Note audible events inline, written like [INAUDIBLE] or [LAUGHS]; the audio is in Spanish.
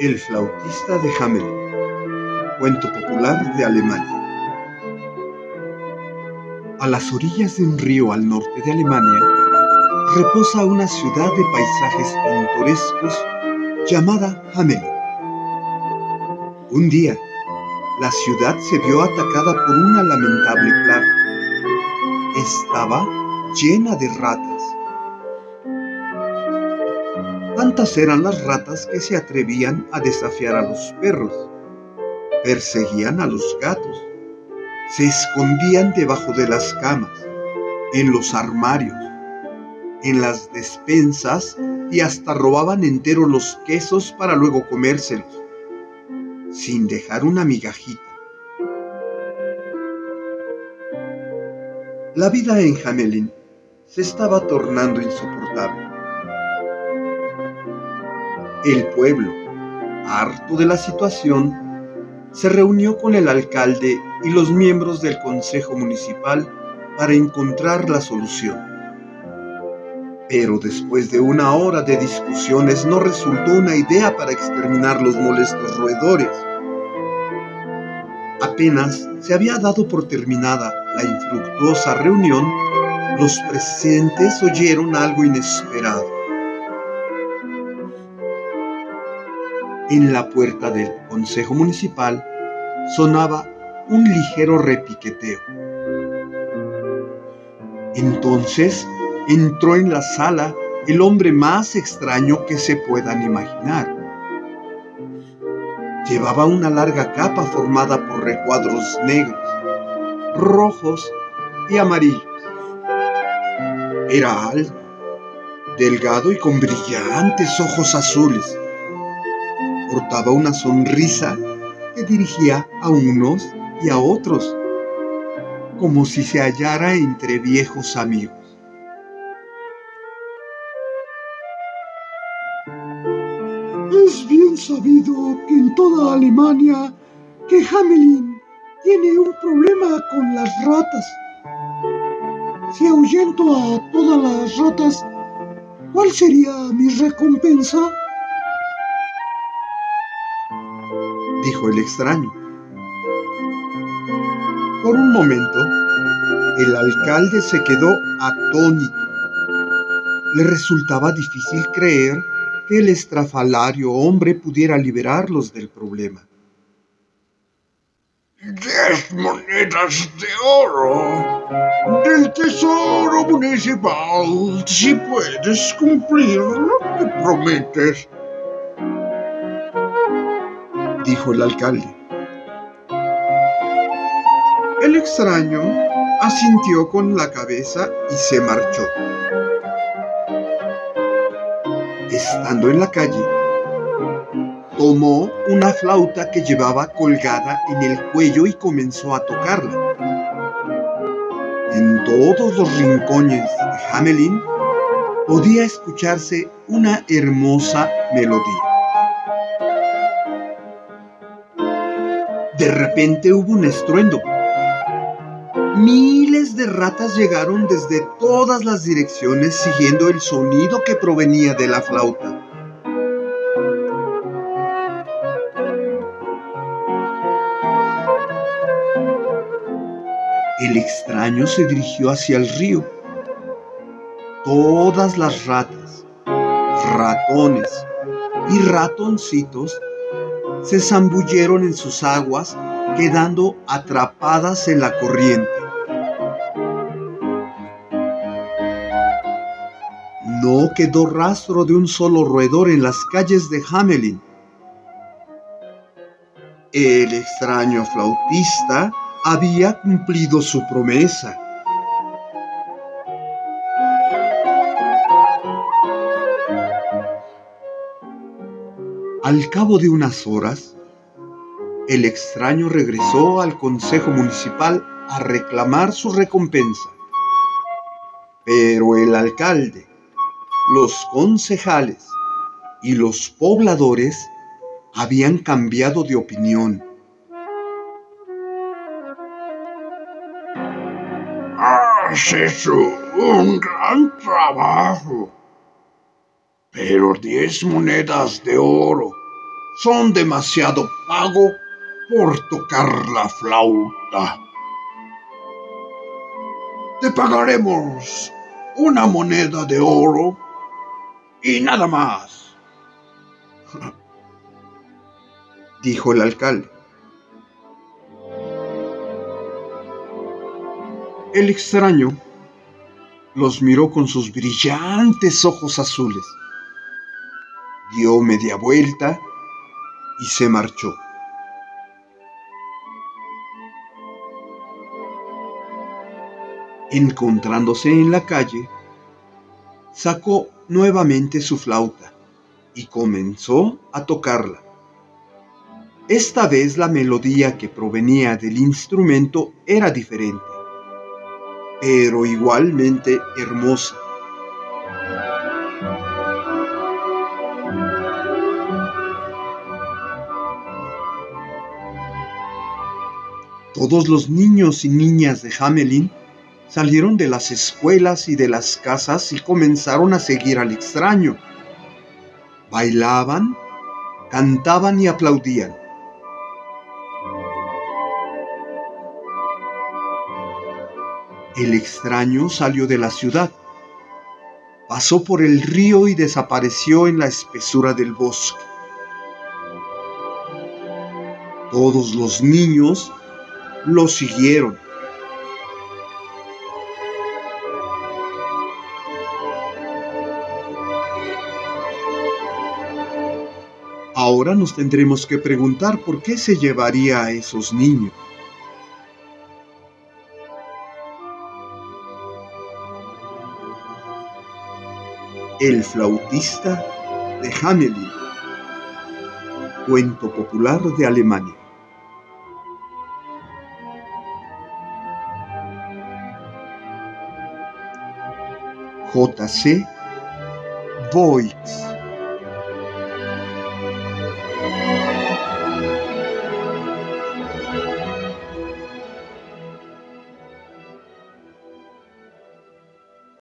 El flautista de Hamelin. Cuento popular de Alemania. A las orillas de un río al norte de Alemania reposa una ciudad de paisajes pintorescos llamada Hamelin. Un día, la ciudad se vio atacada por una lamentable plaga. Estaba llena de ratas. Tantas eran las ratas que se atrevían a desafiar a los perros. Perseguían a los gatos. Se escondían debajo de las camas, en los armarios, en las despensas y hasta robaban enteros los quesos para luego comérselos, sin dejar una migajita. La vida en Hamelin se estaba tornando insoportable. El pueblo, harto de la situación, se reunió con el alcalde y los miembros del consejo municipal para encontrar la solución. Pero después de una hora de discusiones no resultó una idea para exterminar los molestos roedores. Apenas se había dado por terminada la infructuosa reunión, los presentes oyeron algo inesperado. En la puerta del Consejo Municipal sonaba un ligero repiqueteo. Entonces entró en la sala el hombre más extraño que se puedan imaginar. Llevaba una larga capa formada por recuadros negros, rojos y amarillos. Era alto, delgado y con brillantes ojos azules portaba una sonrisa que dirigía a unos y a otros, como si se hallara entre viejos amigos. Es bien sabido que en toda Alemania que Hamelin tiene un problema con las ratas. Si ahuyento a todas las ratas, ¿cuál sería mi recompensa? Dijo el extraño. Por un momento, el alcalde se quedó atónito. Le resultaba difícil creer que el estrafalario hombre pudiera liberarlos del problema. Diez monedas de oro del tesoro municipal si puedes cumplir lo que prometes dijo el alcalde. El extraño asintió con la cabeza y se marchó. Estando en la calle, tomó una flauta que llevaba colgada en el cuello y comenzó a tocarla. En todos los rincones de Hamelin podía escucharse una hermosa melodía. De repente hubo un estruendo. Miles de ratas llegaron desde todas las direcciones siguiendo el sonido que provenía de la flauta. El extraño se dirigió hacia el río. Todas las ratas, ratones y ratoncitos se zambulleron en sus aguas, quedando atrapadas en la corriente. No quedó rastro de un solo roedor en las calles de Hamelin. El extraño flautista había cumplido su promesa. Al cabo de unas horas, el extraño regresó al Consejo Municipal a reclamar su recompensa. Pero el alcalde, los concejales y los pobladores habían cambiado de opinión. Has hecho un gran trabajo pero diez monedas de oro son demasiado pago por tocar la flauta. Te pagaremos una moneda de oro y nada más, [LAUGHS] dijo el alcalde. El extraño los miró con sus brillantes ojos azules, dio media vuelta y se marchó. Encontrándose en la calle, sacó nuevamente su flauta y comenzó a tocarla. Esta vez la melodía que provenía del instrumento era diferente, pero igualmente hermosa. Todos los niños y niñas de Hamelin salieron de las escuelas y de las casas y comenzaron a seguir al extraño. Bailaban, cantaban y aplaudían. El extraño salió de la ciudad, pasó por el río y desapareció en la espesura del bosque. Todos los niños lo siguieron. Ahora nos tendremos que preguntar por qué se llevaría a esos niños. El flautista de Hamelin. Cuento popular de Alemania. J.C. Boix.